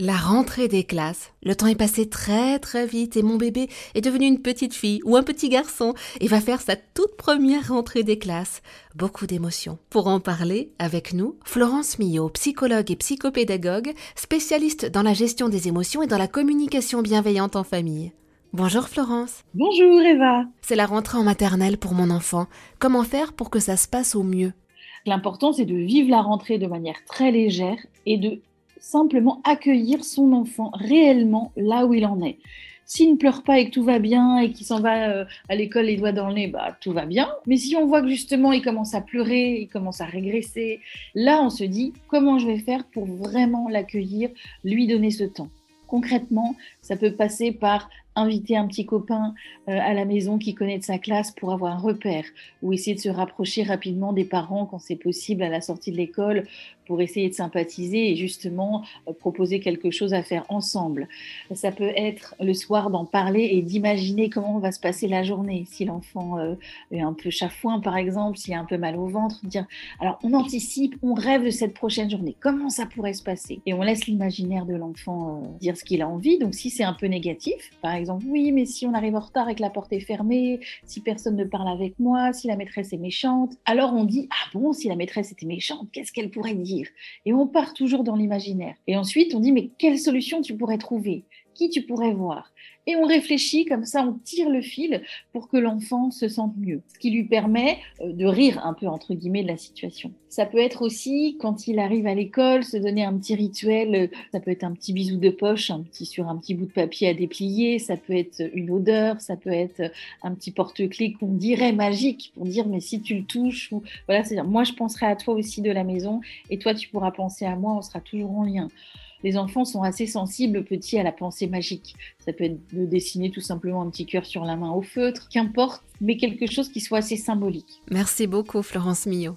La rentrée des classes. Le temps est passé très très vite et mon bébé est devenu une petite fille ou un petit garçon et va faire sa toute première rentrée des classes. Beaucoup d'émotions. Pour en parler, avec nous, Florence Millot, psychologue et psychopédagogue, spécialiste dans la gestion des émotions et dans la communication bienveillante en famille. Bonjour Florence. Bonjour Eva. C'est la rentrée en maternelle pour mon enfant. Comment faire pour que ça se passe au mieux? L'important, c'est de vivre la rentrée de manière très légère et de simplement accueillir son enfant réellement là où il en est. S'il ne pleure pas et que tout va bien et qu'il s'en va euh, à l'école les doigts dans le nez, bah tout va bien. Mais si on voit que justement il commence à pleurer, il commence à régresser, là on se dit comment je vais faire pour vraiment l'accueillir, lui donner ce temps? Concrètement, ça peut passer par inviter un petit copain euh, à la maison qui connaît de sa classe pour avoir un repère, ou essayer de se rapprocher rapidement des parents quand c'est possible à la sortie de l'école pour essayer de sympathiser et justement euh, proposer quelque chose à faire ensemble. Ça peut être le soir d'en parler et d'imaginer comment va se passer la journée. Si l'enfant euh, est un peu chafouin par exemple, s'il a un peu mal au ventre, dire alors on anticipe, on rêve de cette prochaine journée, comment ça pourrait se passer? Et on laisse l'imaginaire de l'enfant dire ce qu'il a envie. Donc si c'est un peu négatif, par exemple, oui, mais si on arrive en retard et que la porte est fermée, si personne ne parle avec moi, si la maîtresse est méchante, alors on dit, ah bon, si la maîtresse était méchante, qu'est-ce qu'elle pourrait dire? Et on part toujours dans l'imaginaire. Et ensuite, on dit, mais quelle solution tu pourrais trouver? Qui tu pourrais voir et on réfléchit comme ça, on tire le fil pour que l'enfant se sente mieux, ce qui lui permet euh, de rire un peu entre guillemets de la situation. Ça peut être aussi quand il arrive à l'école, se donner un petit rituel, euh, ça peut être un petit bisou de poche, un petit sur un petit bout de papier à déplier, ça peut être une odeur, ça peut être un petit porte-clés qu'on dirait magique pour dire mais si tu le touches ou voilà, c'est-à-dire moi je penserai à toi aussi de la maison et toi tu pourras penser à moi, on sera toujours en lien les enfants sont assez sensibles petits à la pensée magique. Ça peut être de dessiner tout simplement un petit cœur sur la main au feutre, qu'importe, mais quelque chose qui soit assez symbolique. Merci beaucoup Florence Millot.